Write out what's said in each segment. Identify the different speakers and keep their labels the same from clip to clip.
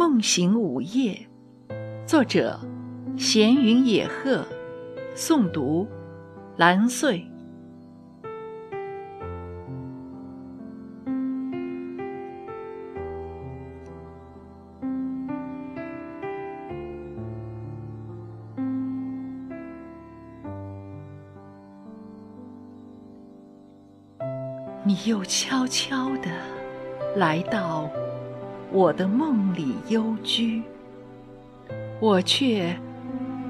Speaker 1: 梦醒午夜，作者：闲云野鹤，诵读：蓝穗。你又悄悄地来到我的梦里幽居，我却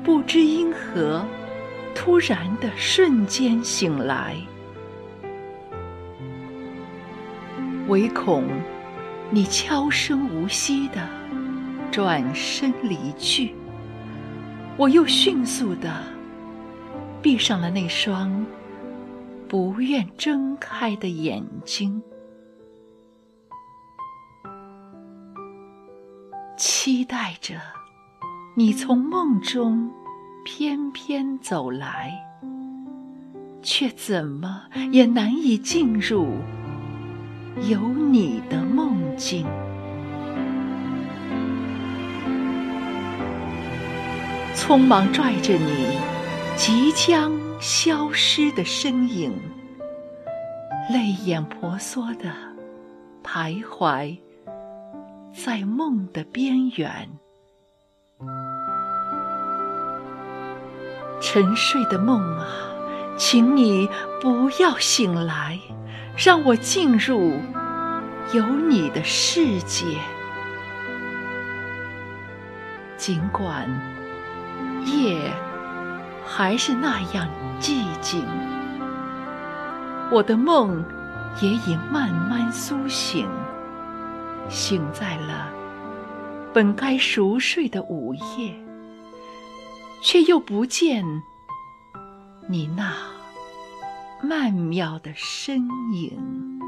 Speaker 1: 不知因何突然的瞬间醒来，唯恐你悄声无息的转身离去，我又迅速的闭上了那双。不愿睁开的眼睛，期待着你从梦中翩翩走来，却怎么也难以进入有你的梦境。匆忙拽着你，即将。消失的身影，泪眼婆娑的徘徊在梦的边缘。沉睡的梦啊，请你不要醒来，让我进入有你的世界。尽管夜。还是那样寂静，我的梦也已慢慢苏醒，醒在了本该熟睡的午夜，却又不见你那曼妙的身影。